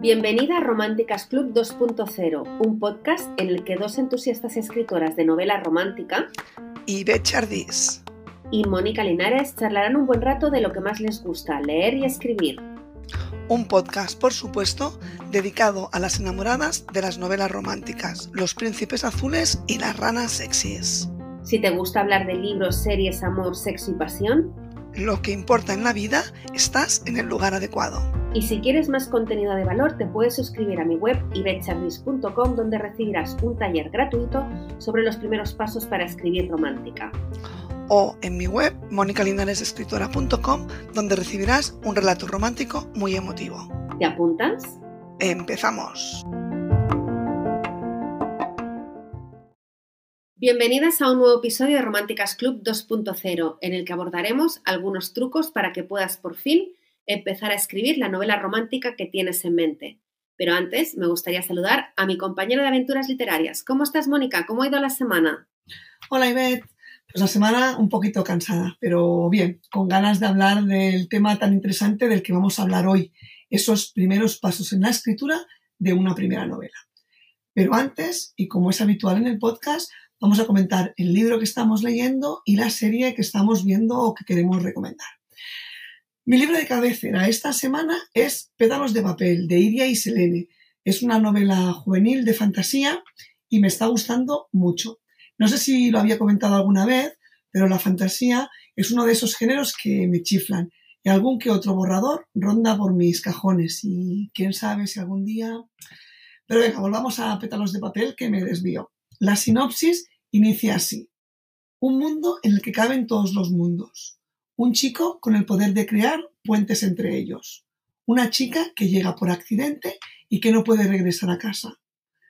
Bienvenida a Románticas Club 2.0, un podcast en el que dos entusiastas escritoras de novela romántica, Ibe Chardis y Mónica Linares charlarán un buen rato de lo que más les gusta, leer y escribir. Un podcast, por supuesto, dedicado a las enamoradas de las novelas románticas, los príncipes azules y las ranas sexys. Si te gusta hablar de libros, series, amor, sexo y pasión, lo que importa en la vida, estás en el lugar adecuado. Y si quieres más contenido de valor, te puedes suscribir a mi web ibetcharlis.com donde recibirás un taller gratuito sobre los primeros pasos para escribir romántica. O en mi web monicalinaresescritora.com donde recibirás un relato romántico muy emotivo. ¿Te apuntas? Empezamos. Bienvenidas a un nuevo episodio de Románticas Club 2.0, en el que abordaremos algunos trucos para que puedas por fin empezar a escribir la novela romántica que tienes en mente. Pero antes me gustaría saludar a mi compañero de aventuras literarias. ¿Cómo estás, Mónica? ¿Cómo ha ido la semana? Hola, Ivette. Pues la semana un poquito cansada, pero bien, con ganas de hablar del tema tan interesante del que vamos a hablar hoy, esos primeros pasos en la escritura de una primera novela. Pero antes, y como es habitual en el podcast, Vamos a comentar el libro que estamos leyendo y la serie que estamos viendo o que queremos recomendar. Mi libro de cabecera esta semana es Pédalos de papel de Iria y Selene. Es una novela juvenil de fantasía y me está gustando mucho. No sé si lo había comentado alguna vez, pero la fantasía es uno de esos géneros que me chiflan y algún que otro borrador ronda por mis cajones y quién sabe si algún día... Pero venga, volvamos a Pétalos de papel que me desvío. La sinopsis inicia así. Un mundo en el que caben todos los mundos. Un chico con el poder de crear puentes entre ellos. Una chica que llega por accidente y que no puede regresar a casa.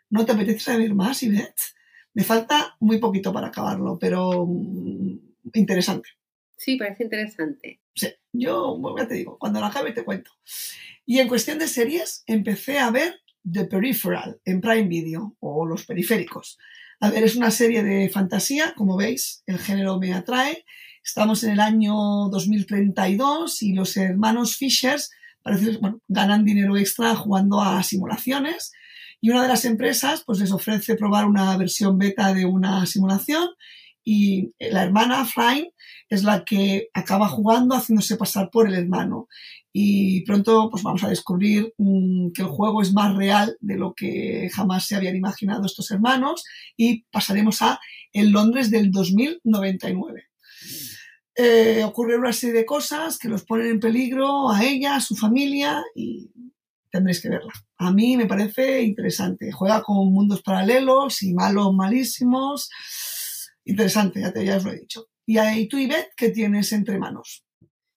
¿No te apetece saber más, Ivette? Me falta muy poquito para acabarlo, pero mm, interesante. Sí, parece interesante. Sí, yo ya te digo, cuando lo acabe te cuento. Y en cuestión de series, empecé a ver The Peripheral en Prime Video o Los Periféricos. A ver, es una serie de fantasía, como veis, el género me atrae. Estamos en el año 2032 y los hermanos Fishers parece, ganan dinero extra jugando a simulaciones y una de las empresas pues les ofrece probar una versión beta de una simulación y la hermana Flying es la que acaba jugando haciéndose pasar por el hermano y pronto pues vamos a descubrir mm, que el juego es más real de lo que jamás se habían imaginado estos hermanos y pasaremos a el Londres del 2099. Eh, ocurre una serie de cosas que los ponen en peligro a ella, a su familia y tendréis que verla. A mí me parece interesante. Juega con mundos paralelos y malos malísimos. Interesante, ya, te, os lo he dicho. Y ahí tú, Ivette, ¿qué tienes entre manos?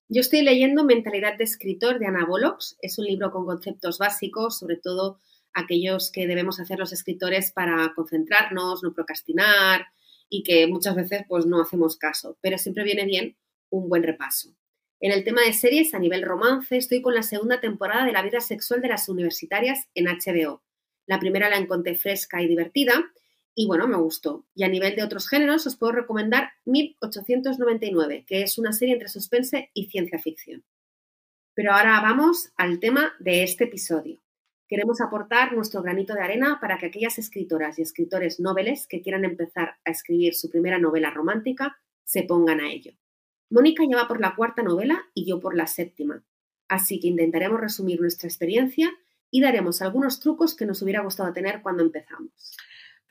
Yo estoy leyendo Mentalidad de escritor de Ana Bolox. Es un libro con conceptos básicos, sobre todo aquellos que debemos hacer los escritores para concentrarnos, no procrastinar y que muchas veces pues no hacemos caso, pero siempre viene bien un buen repaso. En el tema de series a nivel romance estoy con la segunda temporada de La vida sexual de las universitarias en HBO. La primera la encontré fresca y divertida y bueno, me gustó. Y a nivel de otros géneros os puedo recomendar 1899, que es una serie entre suspense y ciencia ficción. Pero ahora vamos al tema de este episodio. Queremos aportar nuestro granito de arena para que aquellas escritoras y escritores noveles que quieran empezar a escribir su primera novela romántica se pongan a ello. Mónica ya va por la cuarta novela y yo por la séptima, así que intentaremos resumir nuestra experiencia y daremos algunos trucos que nos hubiera gustado tener cuando empezamos.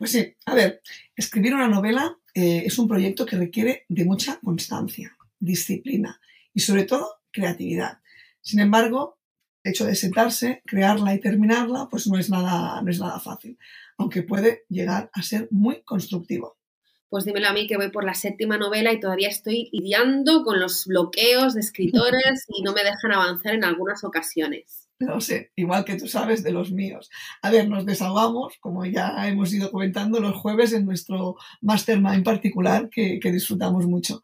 Pues sí, a ver, escribir una novela eh, es un proyecto que requiere de mucha constancia, disciplina y sobre todo creatividad. Sin embargo, el hecho de sentarse, crearla y terminarla, pues no es nada, no es nada fácil, aunque puede llegar a ser muy constructivo. Pues dímelo a mí que voy por la séptima novela y todavía estoy lidiando con los bloqueos de escritores y no me dejan avanzar en algunas ocasiones no sé, igual que tú sabes de los míos. A ver, nos desahogamos, como ya hemos ido comentando los jueves en nuestro mastermind particular, que, disfrutamos mucho.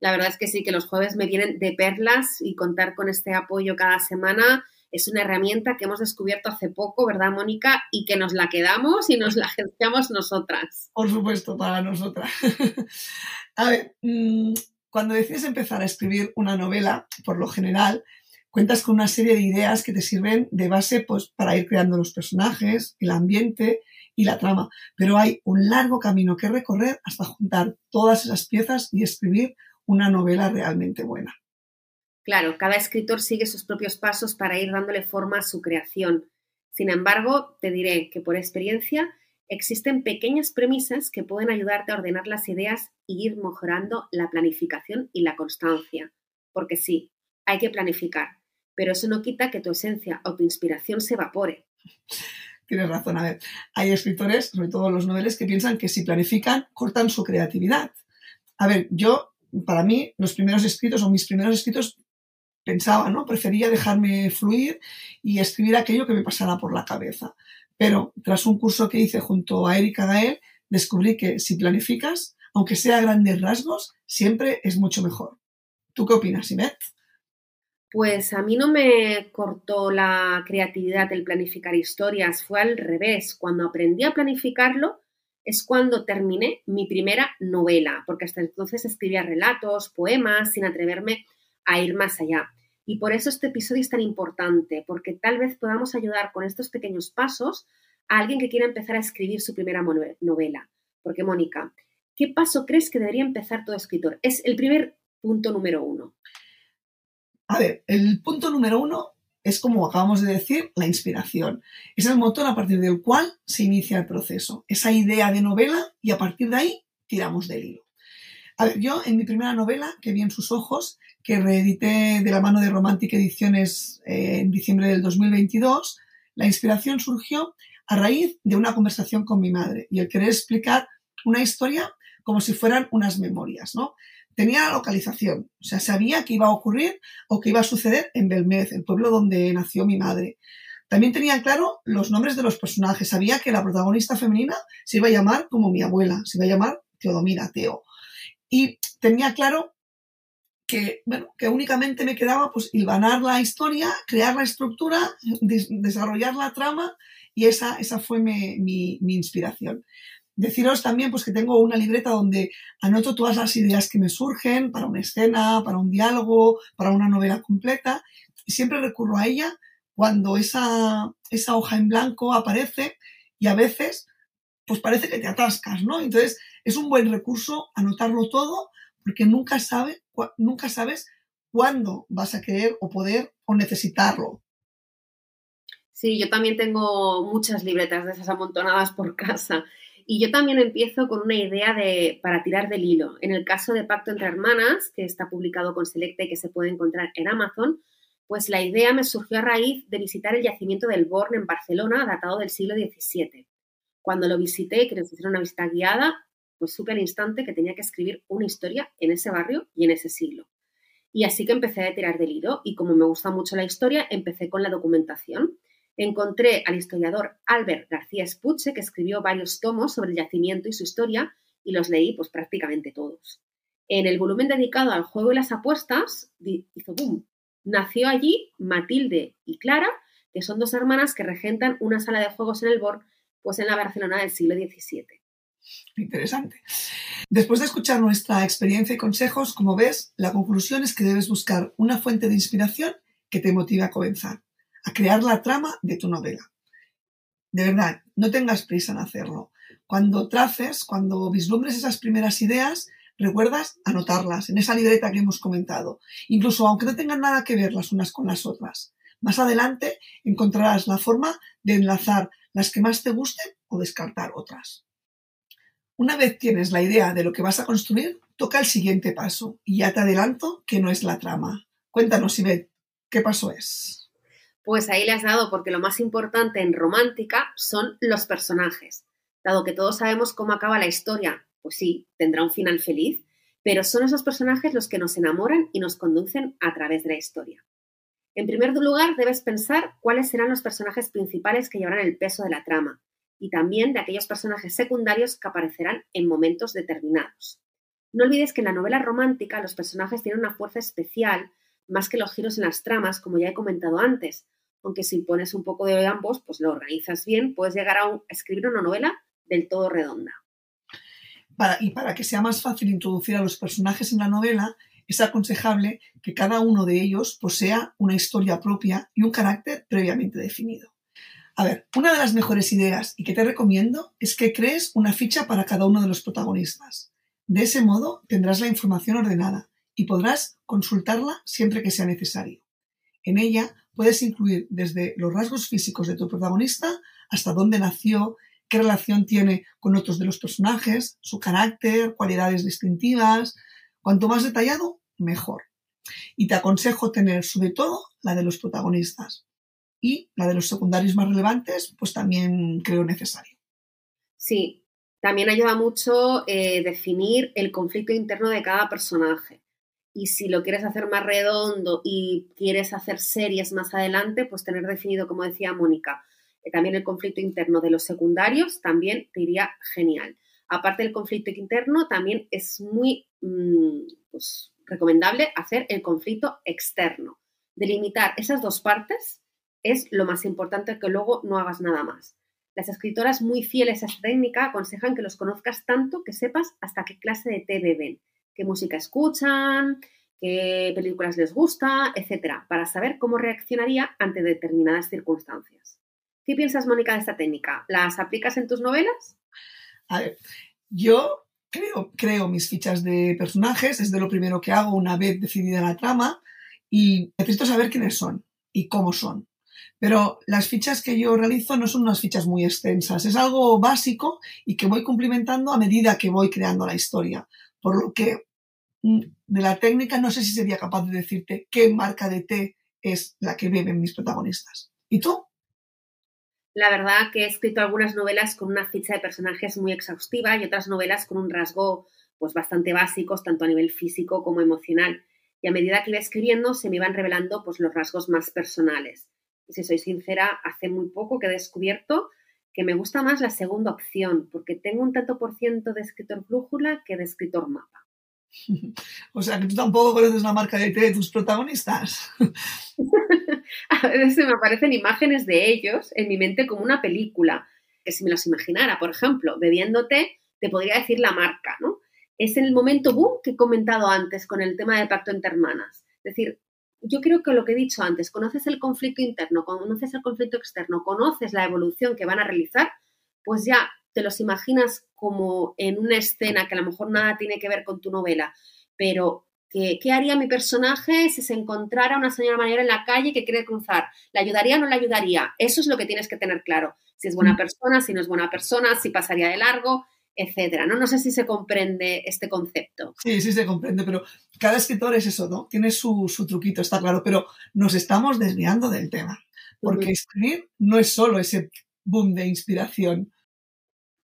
La verdad es que sí, que los jueves me vienen de perlas y contar con este apoyo cada semana es una herramienta que hemos descubierto hace poco, ¿verdad, Mónica? Y que nos la quedamos y nos la agenciamos nosotras. Por supuesto, para nosotras. A ver, mm, Cuando decides empezar a escribir una novela, por lo general, cuentas con una serie de ideas que te sirven de base pues, para ir creando los personajes, el ambiente y la trama. Pero hay un largo camino que recorrer hasta juntar todas esas piezas y escribir una novela realmente buena. Claro, cada escritor sigue sus propios pasos para ir dándole forma a su creación. Sin embargo, te diré que por experiencia existen pequeñas premisas que pueden ayudarte a ordenar las ideas y ir mejorando la planificación y la constancia. Porque sí, hay que planificar, pero eso no quita que tu esencia o tu inspiración se evapore. Tienes razón, a ver, hay escritores, sobre todo los noveles, que piensan que si planifican, cortan su creatividad. A ver, yo, para mí, los primeros escritos o mis primeros escritos pensaba, ¿no? Prefería dejarme fluir y escribir aquello que me pasara por la cabeza. Pero tras un curso que hice junto a Erika Gael, descubrí que si planificas, aunque sea a grandes rasgos, siempre es mucho mejor. ¿Tú qué opinas, Imet? Pues a mí no me cortó la creatividad el planificar historias, fue al revés. Cuando aprendí a planificarlo es cuando terminé mi primera novela, porque hasta entonces escribía relatos, poemas, sin atreverme a ir más allá. Y por eso este episodio es tan importante, porque tal vez podamos ayudar con estos pequeños pasos a alguien que quiera empezar a escribir su primera novela. Porque, Mónica, ¿qué paso crees que debería empezar todo escritor? Es el primer punto número uno. A ver, el punto número uno es, como acabamos de decir, la inspiración. Es el motor a partir del cual se inicia el proceso. Esa idea de novela y a partir de ahí tiramos del hilo. A ver, yo en mi primera novela, que vi en sus ojos, que reedité de la mano de Romantic Ediciones eh, en diciembre del 2022, la inspiración surgió a raíz de una conversación con mi madre y el querer explicar una historia como si fueran unas memorias, ¿no? Tenía la localización, o sea, sabía que iba a ocurrir o que iba a suceder en Belmez, el pueblo donde nació mi madre. También tenía claro los nombres de los personajes, sabía que la protagonista femenina se iba a llamar como mi abuela, se iba a llamar Teodomira, Teo. Y tenía claro que, bueno, que únicamente me quedaba pues hilvanar la historia, crear la estructura, desarrollar la trama y esa, esa fue mi, mi inspiración. Deciros también pues, que tengo una libreta donde anoto todas las ideas que me surgen para una escena, para un diálogo, para una novela completa. Y siempre recurro a ella cuando esa, esa hoja en blanco aparece y a veces pues parece que te atascas, ¿no? Entonces es un buen recurso anotarlo todo porque nunca, sabe, nunca sabes cuándo vas a querer o poder o necesitarlo. Sí, yo también tengo muchas libretas de esas amontonadas por casa y yo también empiezo con una idea de, para tirar del hilo. En el caso de Pacto entre Hermanas, que está publicado con Selecta y que se puede encontrar en Amazon, pues la idea me surgió a raíz de visitar el yacimiento del Born en Barcelona, datado del siglo XVII. Cuando lo visité que nos hicieron una visita guiada, pues supe al instante que tenía que escribir una historia en ese barrio y en ese siglo. Y así que empecé a tirar del hilo y como me gusta mucho la historia, empecé con la documentación encontré al historiador Albert García Espuche, que escribió varios tomos sobre el yacimiento y su historia, y los leí pues prácticamente todos. En el volumen dedicado al juego y las apuestas, hizo boom. Nació allí Matilde y Clara, que son dos hermanas que regentan una sala de juegos en el Born, pues en la Barcelona del siglo XVII. Interesante. Después de escuchar nuestra experiencia y consejos, como ves, la conclusión es que debes buscar una fuente de inspiración que te motive a comenzar a crear la trama de tu novela. De verdad, no tengas prisa en hacerlo. Cuando traces, cuando vislumbres esas primeras ideas, recuerdas anotarlas en esa libreta que hemos comentado, incluso aunque no tengan nada que ver las unas con las otras. Más adelante encontrarás la forma de enlazar las que más te gusten o descartar otras. Una vez tienes la idea de lo que vas a construir, toca el siguiente paso y ya te adelanto que no es la trama. Cuéntanos, Ivette, ¿qué paso es? Pues ahí le has dado, porque lo más importante en romántica son los personajes. Dado que todos sabemos cómo acaba la historia, pues sí, tendrá un final feliz, pero son esos personajes los que nos enamoran y nos conducen a través de la historia. En primer lugar, debes pensar cuáles serán los personajes principales que llevarán el peso de la trama, y también de aquellos personajes secundarios que aparecerán en momentos determinados. No olvides que en la novela romántica los personajes tienen una fuerza especial más que los giros en las tramas, como ya he comentado antes, aunque si pones un poco de ambos, pues lo organizas bien, puedes llegar a, escribir una novela del todo redonda. y para que sea más fácil introducir a los personajes en la novela, es aconsejable que cada uno de ellos posea una historia propia y un carácter previamente definido. A ver, una de las mejores ideas y que te recomiendo es que crees una ficha para cada uno de los protagonistas. De ese modo tendrás la información ordenada y podrás consultarla siempre que sea necesario. En ella puedes incluir desde los rasgos físicos de tu protagonista hasta dónde nació, qué relación tiene con otros de los personajes, su carácter, cualidades distintivas. Cuanto más detallado, mejor. Y te aconsejo tener sobre todo la de los protagonistas. Y la de los secundarios más relevantes, pues también creo necesario. Sí, también ayuda mucho eh, definir el conflicto interno de cada personaje. Y si lo quieres hacer más redondo y quieres hacer series más adelante, pues tener definido, como decía Mónica, eh, también el conflicto interno de los secundarios también te iría genial. Aparte del conflicto interno, también es muy mm, pues, recomendable hacer el conflicto externo. Delimitar esas dos partes es lo más importante que luego no hagas nada más. Las escritoras muy fieles a esta técnica aconsejan que los conozcas tanto que sepas hasta qué clase de té beben qué música escuchan, qué películas les gusta, etcétera, para saber cómo reaccionaría ante determinadas circunstancias. ¿Qué piensas, Mónica, de esta técnica? ¿Las aplicas en tus novelas? A ver, yo creo, creo mis fichas de personajes, es de lo primero que hago una vez decidida la trama y necesito saber quiénes son y cómo son. Pero las fichas que yo realizo no son unas fichas muy extensas, es algo básico y que voy cumplimentando a medida que voy creando la historia. Por lo que de la técnica no sé si sería capaz de decirte qué marca de té es la que beben mis protagonistas. ¿Y tú? La verdad que he escrito algunas novelas con una ficha de personajes muy exhaustiva y otras novelas con un rasgo pues bastante básicos, tanto a nivel físico como emocional. Y a medida que iba escribiendo se me iban revelando pues los rasgos más personales. Y si soy sincera, hace muy poco que he descubierto que me gusta más la segunda opción, porque tengo un tanto por ciento de escritor brújula que de escritor mapa. O sea, que tú tampoco conoces la marca de tus protagonistas. a veces me aparecen imágenes de ellos en mi mente como una película, que si me los imaginara, por ejemplo, bebiendo té, te podría decir la marca, ¿no? Es el momento boom que he comentado antes con el tema del pacto entre hermanas. Es decir, yo creo que lo que he dicho antes, conoces el conflicto interno, conoces el conflicto externo, conoces la evolución que van a realizar, pues ya te los imaginas como en una escena que a lo mejor nada tiene que ver con tu novela, pero ¿qué, haría mi personaje si se encontrara una señora mayor en la calle que quiere cruzar? ¿La ayudaría o no la ayudaría? Eso es lo que tienes que tener claro. Si es buena mm. persona, si no es buena persona, si pasaría de largo, etcétera. ¿no? no sé si se comprende este concepto. Sí, sí se comprende, pero cada escritor es eso, ¿no? Tiene su, truquito, está claro, pero nos estamos desviando del tema, porque escribir no es solo ese boom de inspiración.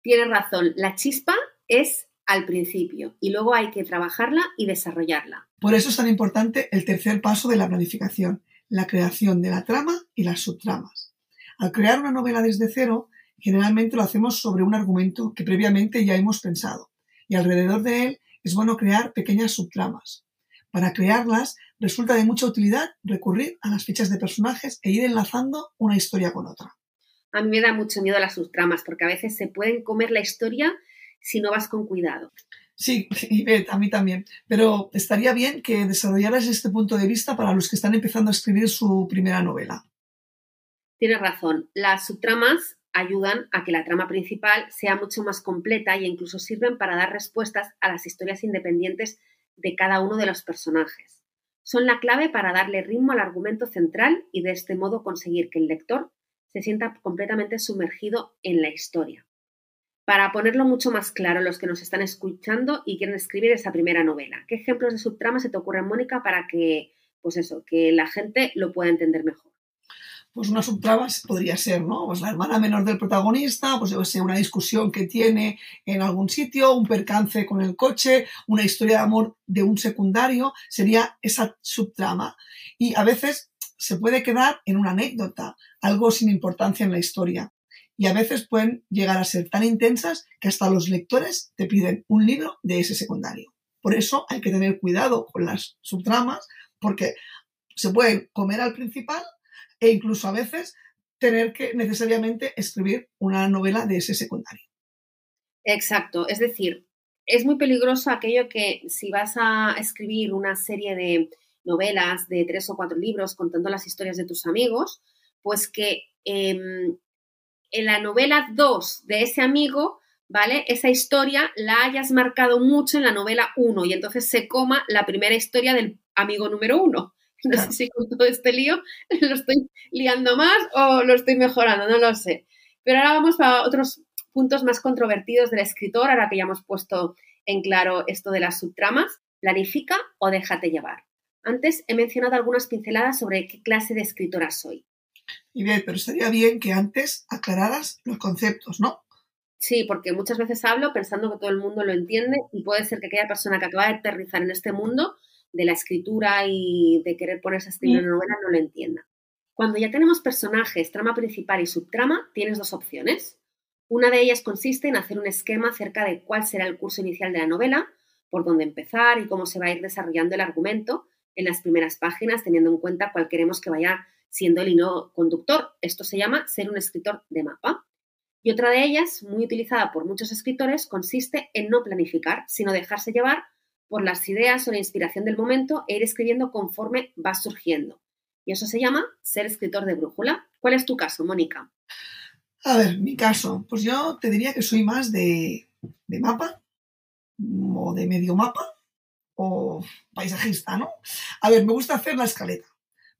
Tienes razón, la chispa es al principio y luego hay que trabajarla y desarrollarla. Por eso es tan importante el tercer paso de la planificación, la creación de la trama y las subtramas. Al crear una novela desde cero, generalmente lo hacemos sobre un argumento que previamente ya hemos pensado y alrededor de él es bueno crear pequeñas subtramas. Para crearlas resulta de mucha utilidad recurrir a las fichas de personajes e ir enlazando una historia con otra. A mí me da mucho miedo las subtramas porque a veces se pueden comer la historia si no vas con cuidado. Sí, a mí también. Pero estaría bien que desarrollaras este punto de vista para los que están empezando a escribir su primera novela. Tienes razón. Las subtramas ayudan a que la trama principal sea mucho más completa e incluso sirven para dar respuestas a las historias independientes de cada uno de los personajes. Son la clave para darle ritmo al argumento central y de este modo conseguir que el lector se sienta completamente sumergido en la historia. Para ponerlo mucho más claro, los que nos están escuchando y quieren escribir esa primera novela, ¿qué ejemplos de subtrama se te ocurren, Mónica, para que, pues eso, que la gente lo pueda entender mejor? pues una subtrama podría ser, ¿no? Pues la hermana menor del protagonista, pues una discusión que tiene en algún sitio, un percance con el coche, una historia de amor de un secundario, sería esa subtrama. Y a veces se puede quedar en una anécdota, algo sin importancia en la historia. Y a veces pueden llegar a ser tan intensas que hasta los lectores te piden un libro de ese secundario. Por eso hay que tener cuidado con las subtramas, porque se pueden comer al principal e incluso a veces tener que necesariamente escribir una novela de ese secundario. Exacto, es decir, es muy peligroso aquello que si vas a escribir una serie de novelas de tres o cuatro libros contando las historias de tus amigos, pues que em, en la novela 2 de ese amigo, ¿vale? Esa historia la hayas marcado mucho en la novela 1 y entonces se coma la primera historia del amigo número 1. No sé si con todo este lío lo estoy liando más o lo estoy mejorando, no lo sé. Pero ahora vamos a otros puntos más controvertidos del escritor, ahora que ya hemos puesto en claro esto de las subtramas. Planifica o déjate llevar. Antes he mencionado algunas pinceladas sobre qué clase de escritora soy. Y bien, pero estaría bien que antes aclararas los conceptos, ¿no? Sí, porque muchas veces hablo pensando que todo el mundo lo entiende y puede ser que aquella persona que acaba de aterrizar en este mundo de la escritura y de querer ponerse a escribir una novela no lo entienda. Cuando ya tenemos personajes, trama principal y subtrama, tienes dos opciones. Una de ellas consiste en hacer un esquema acerca de cuál será el curso inicial de la novela, por dónde empezar y cómo se va a ir desarrollando el argumento en las primeras páginas, teniendo en cuenta cuál queremos que vaya siendo el hilo conductor. Esto se llama ser un escritor de mapa. Y otra de ellas, muy utilizada por muchos escritores, consiste en no planificar, sino dejarse llevar por las ideas o la inspiración del momento e ir escribiendo conforme va surgiendo. Y eso se llama ser escritor de brújula. ¿Cuál es tu caso, Mónica? A ver, mi caso, pues yo te diría que soy más de, de mapa o de medio mapa o paisajista, ¿no? A ver, me gusta hacer la escaleta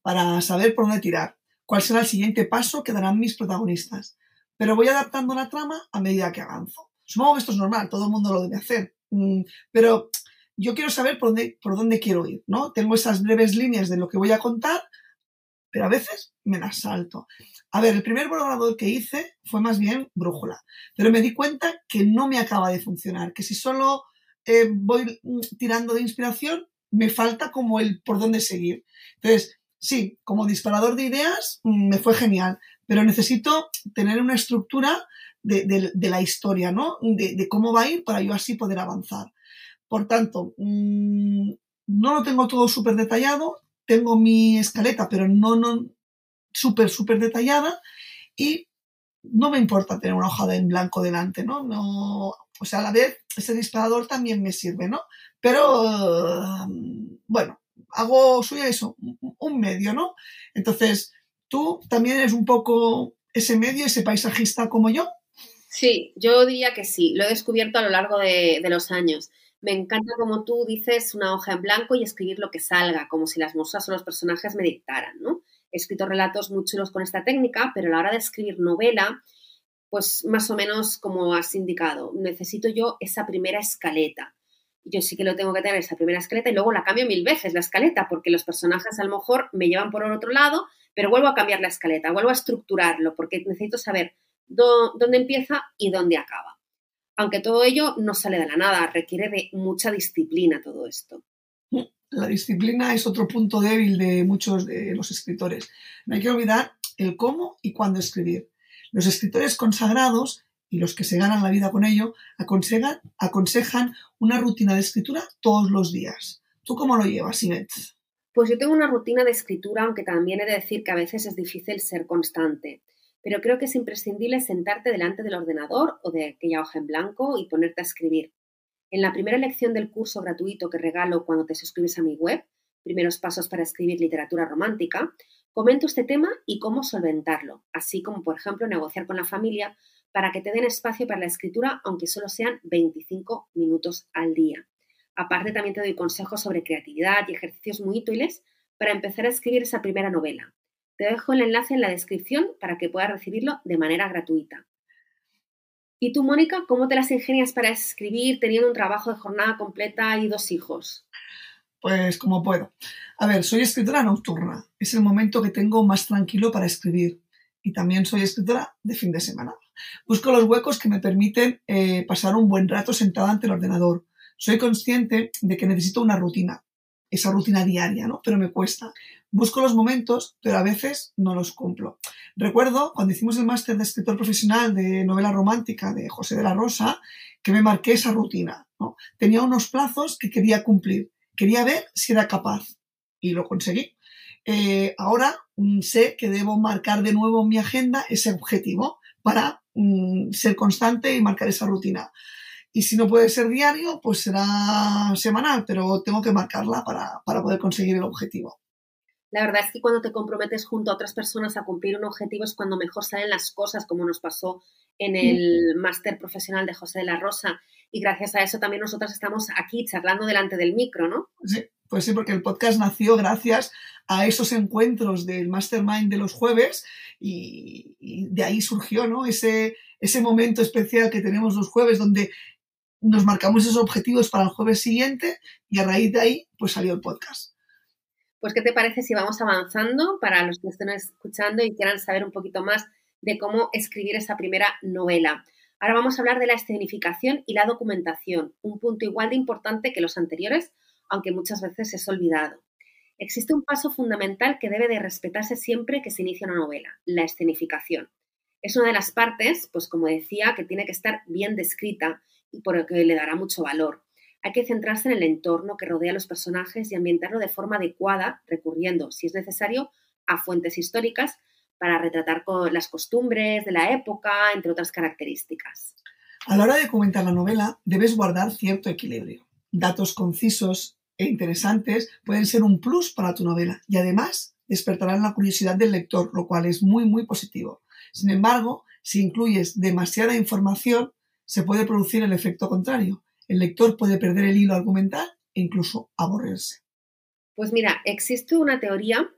para saber por dónde tirar, cuál será el siguiente paso que darán mis protagonistas. Pero voy adaptando la trama a medida que avanzo. Supongo que esto es normal, todo el mundo lo debe hacer. Mm, pero yo quiero saber por dónde, quiero ir, ¿no? Tengo esas breves líneas de lo que voy a contar, pero a veces me las salto. A ver, el primer borrador que hice fue más bien brújula, pero me di cuenta que no me acaba de funcionar, que si solo eh, voy tirando de inspiración, me falta como el por dónde seguir. Entonces, sí, como disparador de ideas mm, me fue genial, pero necesito tener una estructura de, la historia, ¿no? De, de, cómo va a ir para yo así poder avanzar. Por tanto, mm, no lo tengo todo súper detallado, tengo mi escaleta, pero no, no súper, súper detallada y no me importa tener una hoja en blanco delante, ¿no? no o sea, a la vez ese disparador también me sirve, ¿no? Pero, bueno, hago, soy eso, un medio, ¿no? Entonces, ¿tú también eres un poco ese medio, ese paisajista como yo? Sí, yo diría que sí, lo he descubierto a lo largo de, de los años. Me encanta como tú dices una hoja en blanco y escribir lo que salga, como si las musas o los personajes me dictaran, ¿no? He escrito relatos muy chulos con esta técnica, pero a la hora de escribir novela, pues más o menos como has indicado, necesito yo esa primera escaleta. Yo sí que lo tengo que tener esa primera escaleta y luego la cambio mil veces la escaleta, porque los personajes a lo mejor me llevan por otro lado, pero vuelvo a cambiar la escaleta, vuelvo a estructurarlo, porque necesito saber dónde empieza y dónde acaba. Aunque todo ello no sale de la nada, requiere de mucha disciplina todo esto. La disciplina es otro punto débil de muchos de los escritores. No hay que olvidar el cómo y cuándo escribir. Los escritores consagrados y los que se ganan la vida con ello aconsejan, una rutina de escritura todos los días. ¿Tú cómo lo llevas, Inés? Pues yo tengo una rutina de escritura, aunque también he de decir que a veces es difícil ser constante pero creo que es imprescindible sentarte delante del ordenador o de aquella hoja en blanco y ponerte a escribir. En la primera lección del curso gratuito que regalo cuando te suscribes a mi web, Primeros Pasos para Escribir Literatura Romántica, comento este tema y cómo solventarlo, así como, por ejemplo, negociar con la familia para que te den espacio para la escritura, aunque solo sean 25 minutos al día. Aparte, también te doy consejos sobre creatividad y ejercicios muy útiles para empezar a escribir esa primera novela. Te dejo el enlace en la descripción para que puedas recibirlo de manera gratuita. ¿Y tú, Mónica, cómo te las ingenias para escribir teniendo un trabajo de jornada completa y dos hijos? Pues como puedo. A ver, soy escritora nocturna. Es el momento que tengo más tranquilo para escribir. Y también soy escritora de fin de semana. Busco los huecos que me permiten eh, pasar un buen rato sentada ante el ordenador. Soy consciente de que necesito una rutina, esa rutina diaria, ¿no? Pero me cuesta. Busco los momentos, pero a veces no los cumplo. Recuerdo cuando hicimos el máster de escritor profesional de novela romántica de José de la Rosa, que me marqué esa rutina. Tenía unos plazos que quería cumplir. Quería ver si era capaz y lo conseguí. Eh, ahora mm, sé que debo marcar de nuevo en mi agenda ese objetivo para mm, ser constante y marcar esa rutina. Y si no puede ser diario, pues será semanal, pero tengo que marcarla para, para poder conseguir el objetivo. La verdad es que cuando te comprometes junto a otras personas a cumplir un objetivo es cuando mejor salen las cosas, como nos pasó en el máster profesional de José de la Rosa. Y gracias a eso también nosotras estamos aquí charlando delante del micro, ¿no? Sí, pues sí, porque el podcast nació gracias a esos encuentros del mastermind de los jueves y, de ahí surgió, ¿no? Ese, ese momento especial que tenemos los jueves donde nos marcamos esos objetivos para el jueves siguiente y a raíz de ahí pues salió el podcast. Pues, ¿qué te parece si vamos avanzando para los que estén escuchando y quieran saber un poquito más de cómo escribir esa primera novela? Ahora vamos a hablar de la escenificación y la documentación, un punto igual de importante que los anteriores, aunque muchas veces es olvidado. Existe un paso fundamental que debe de respetarse siempre que se inicia una novela, la escenificación. Es una de las partes, pues como decía, que tiene que estar bien descrita y por lo que le dará mucho valor. Hay que centrarse en el entorno que rodea a los personajes y ambientarlo de forma adecuada, recurriendo, si es necesario, a fuentes históricas para retratar las costumbres de la época, entre otras características. A la hora de comentar la novela, debes guardar cierto equilibrio. Datos concisos e interesantes pueden ser un plus para tu novela y además despertarán la curiosidad del lector, lo cual es muy, muy positivo. Sin embargo, si incluyes demasiada información, se puede producir el efecto contrario, el lector puede perder el hilo argumental e incluso aburrirse. Pues mira, existe una teoría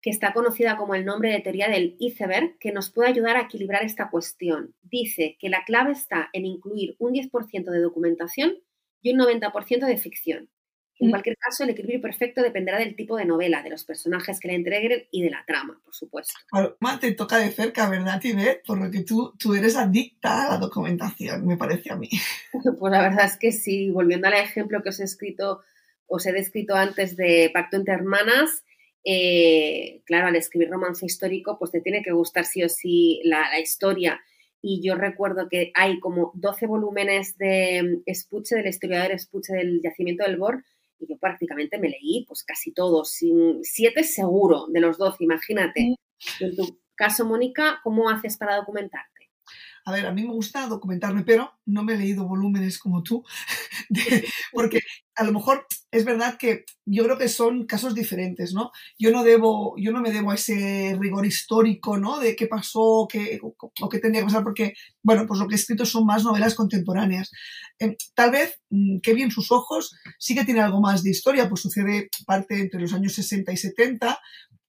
que está conocida como el nombre de teoría del iceberg, que nos puede ayudar a equilibrar esta cuestión. Dice que la clave está en incluir un 10% de documentación y un 90% de ficción. En mm. cualquier caso, el equilibrio perfecto dependerá del tipo de novela, de los personajes que le entreguen y de la trama, por supuesto. Bueno, más te toca de cerca, ¿verdad, Tibet? Por lo que tú, tú eres adicta a la documentación, me parece a mí. Pues la verdad es que sí. Volviendo al ejemplo que os he escrito, os he descrito antes de Pacto entre Hermanas, eh, claro, al escribir romance histórico, pues te tiene que gustar sí o sí la, la historia y yo recuerdo que hay como 12 volúmenes de Espuche, del historiador Espuche del yacimiento del Bor, y yo prácticamente me leí pues casi todos, sin, siete seguro de los doce, imagínate. En tu caso, Mónica, ¿cómo haces para documentarte? A ver, a mí me gusta documentarme, pero no me he leído volúmenes como tú, porque a lo mejor es verdad que yo creo que son casos diferentes, ¿no? Yo no debo, yo no me debo a ese rigor histórico, ¿no? De qué pasó, qué, o, qué tendría que pasar, porque, bueno, pues lo que he escrito son más novelas contemporáneas. Eh, tal vez, mm, que bien sus ojos, sí que tiene algo más de historia, pues sucede parte entre los años 60 y 70,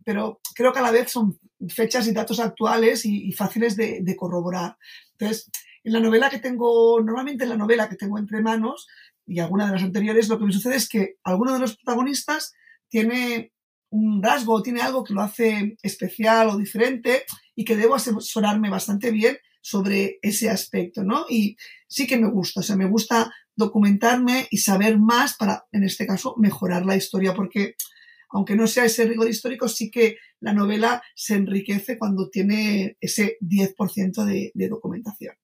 pero creo que a la vez son fechas y datos actuales y, fáciles de, de corroborar. Entonces, en la novela que tengo, normalmente en la novela que tengo entre manos, y alguna de las anteriores, lo que me sucede es que alguno de los protagonistas tiene un rasgo tiene algo que lo hace especial o diferente y que debo asesorarme bastante bien sobre ese aspecto, ¿no? Y sí que me gusta, o sea, me gusta documentarme y saber más para, en este caso, mejorar la historia, porque aunque no sea ese rigor histórico, sí que la novela se enriquece cuando tiene ese 10% de, de documentación.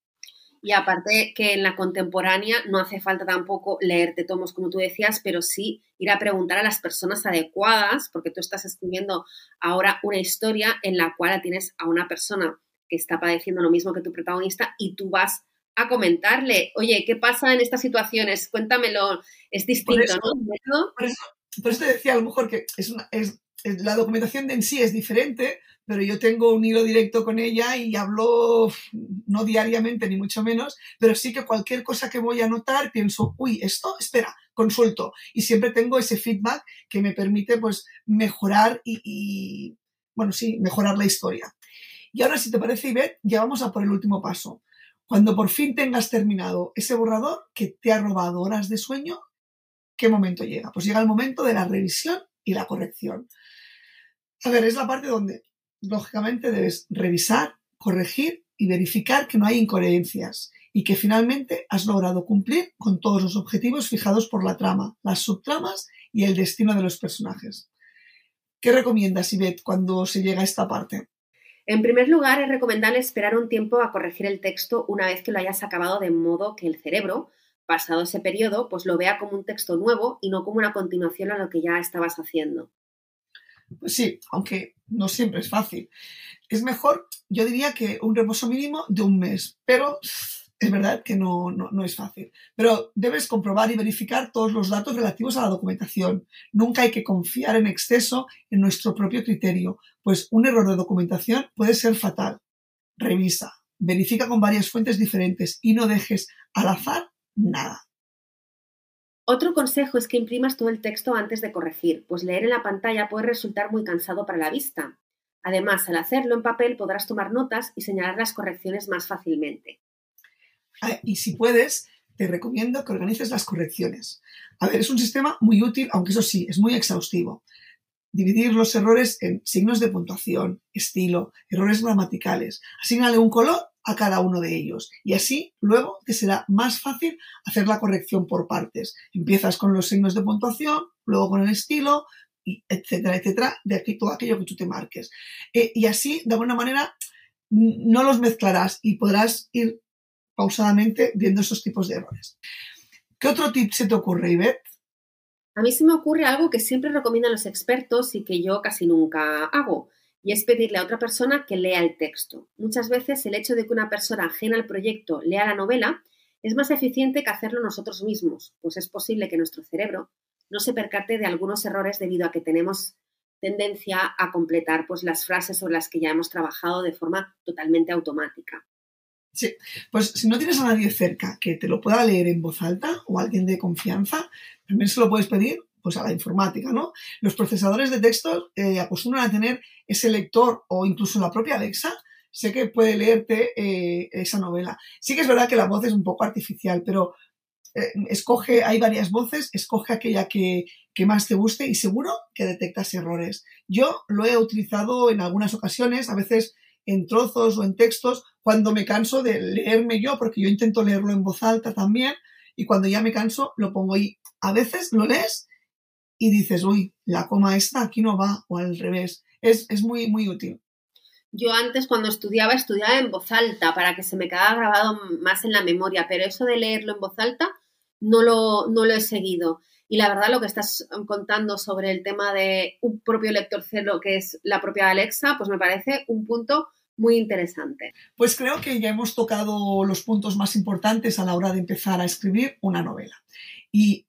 Y aparte que en la contemporánea no hace falta tampoco leerte tomos, como tú decías, pero sí ir a preguntar a las personas adecuadas, porque tú estás escribiendo ahora una historia en la cual tienes a una persona que está padeciendo lo mismo que tu protagonista y tú vas a comentarle, oye, ¿qué pasa en estas situaciones? Cuéntamelo, es distinto, ¿no? Por eso, por eso, te decía a lo mejor que es la documentación en sí es diferente, pero yo tengo un hilo directo con ella y hablo no diariamente ni mucho menos, pero sí que cualquier cosa que voy a anotar pienso, uy, esto, espera, consulto. Y siempre tengo ese feedback que me permite pues mejorar y, bueno, sí, mejorar la historia. Y ahora, si te parece, Ivette, ya vamos a por el último paso. Cuando por fin tengas terminado ese borrador que te ha robado horas de sueño, ¿qué momento llega? Pues llega el momento de la revisión y la corrección. A ver, es la parte donde, lógicamente, debes revisar, corregir y verificar que no hay incoherencias y que finalmente has logrado cumplir con todos los objetivos fijados por la trama, las subtramas y el destino de los personajes. ¿Qué recomiendas, Ivette, cuando se llega a esta parte? En primer lugar, es recomendable esperar un tiempo a corregir el texto una vez que lo hayas acabado de modo que el cerebro, pasado ese periodo, pues lo vea como un texto nuevo y no como una continuación a lo que ya estabas haciendo. Pues sí, aunque no siempre es fácil. Es mejor, yo diría que un reposo mínimo de un mes, pero es verdad que no, no, es fácil. Pero debes comprobar y verificar todos los datos relativos a la documentación. Nunca hay que confiar en exceso en nuestro propio criterio, pues un error de documentación puede ser fatal. Revisa, verifica con varias fuentes diferentes y no dejes al azar nada. Otro consejo es que imprimas todo el texto antes de corregir, pues leer en la pantalla puede resultar muy cansado para la vista. Además, al hacerlo en papel podrás tomar notas y señalar las correcciones más fácilmente. Ah, y si puedes, te recomiendo que organices las correcciones. A ver, es un sistema muy útil, aunque eso sí, es muy exhaustivo. Dividir los errores en signos de puntuación, estilo, errores gramaticales. Asignale un color a cada uno de ellos. Y así luego te será más fácil hacer la corrección por partes. Empiezas con los signos de puntuación, luego con el estilo, etcétera, etcétera, de aquí todo aquello que tú te marques. Eh, y así, de alguna manera, no los mezclarás y podrás ir pausadamente viendo esos tipos de errores. ¿Qué otro tip se te ocurre, Ivette? A mí se me ocurre algo que siempre recomiendan los expertos y que yo casi nunca hago, y es pedirle a otra persona que lea el texto. Muchas veces el hecho de que una persona ajena al proyecto lea la novela es más eficiente que hacerlo nosotros mismos, pues es posible que nuestro cerebro no se percate de algunos errores debido a que tenemos tendencia a completar pues, las frases sobre las que ya hemos trabajado de forma totalmente automática. Sí, pues si no tienes a nadie cerca que te lo pueda leer en voz alta o alguien de confianza, también se lo puedes pedir pues a la informática, ¿no? Los procesadores de textos eh, acostumbran a tener ese lector o incluso la propia Alexa, sé que puede leerte eh, esa novela. Sí que es verdad que la voz es un poco artificial, pero eh, escoge, hay varias voces, escoge aquella que, que, más te guste y seguro que detectas errores. Yo lo he utilizado en algunas ocasiones, a veces en trozos o en textos cuando me canso de leerme yo, porque yo intento leerlo en voz alta también, y cuando ya me canso lo pongo ahí. A veces lo lees y dices, uy, la coma esta aquí no va, o al revés. Es, es muy, muy útil. Yo antes cuando estudiaba, estudiaba en voz alta para que se me quedara grabado más en la memoria, pero eso de leerlo en voz alta no lo, no lo he seguido. Y la verdad, lo que estás contando sobre el tema de un propio lector cero, que es la propia Alexa, pues me parece un punto muy interesante. Pues creo que ya hemos tocado los puntos más importantes a la hora de empezar a escribir una novela. Y,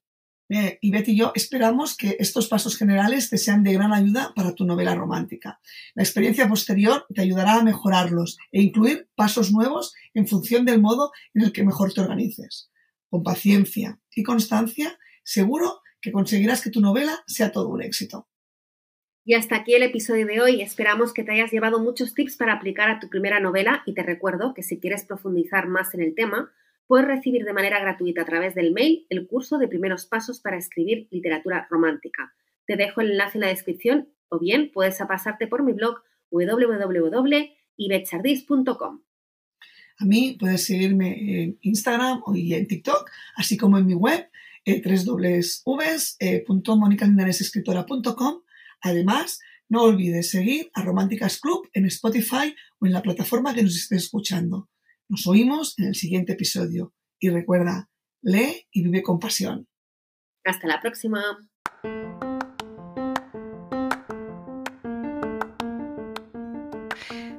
eh, y Betty y yo esperamos que estos pasos generales te sean de gran ayuda para tu novela romántica. La experiencia posterior te ayudará a mejorarlos e incluir pasos nuevos en función del modo en el que mejor te organices. Con paciencia y constancia, seguro que conseguirás que tu novela sea todo un éxito. Y hasta aquí el episodio de hoy. Esperamos que te hayas llevado muchos tips para aplicar a tu primera novela y te recuerdo que si quieres profundizar más en el tema, puedes recibir de manera gratuita a través del mail el curso de primeros pasos para escribir literatura romántica. Te dejo el enlace en la descripción o bien puedes pasarte por mi blog www.ibetchardis.com. A mí puedes seguirme en Instagram y en TikTok, así como en mi web eh, Además, no olvides seguir a Románticas Club en Spotify o en la plataforma que nos estés escuchando. Nos oímos en el siguiente episodio. Y recuerda, lee y vive con pasión. Hasta la próxima.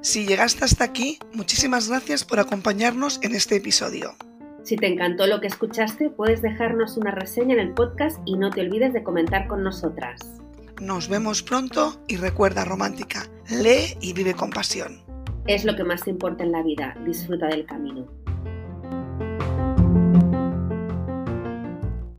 Si llegaste hasta aquí, muchísimas gracias por acompañarnos en este episodio. Si te encantó lo que escuchaste, puedes dejarnos una reseña en el podcast y no te olvides de comentar con nosotras. Nos vemos pronto y recuerda romántica, lee y vive con pasión. Es lo que más te importa en la vida, disfruta del camino.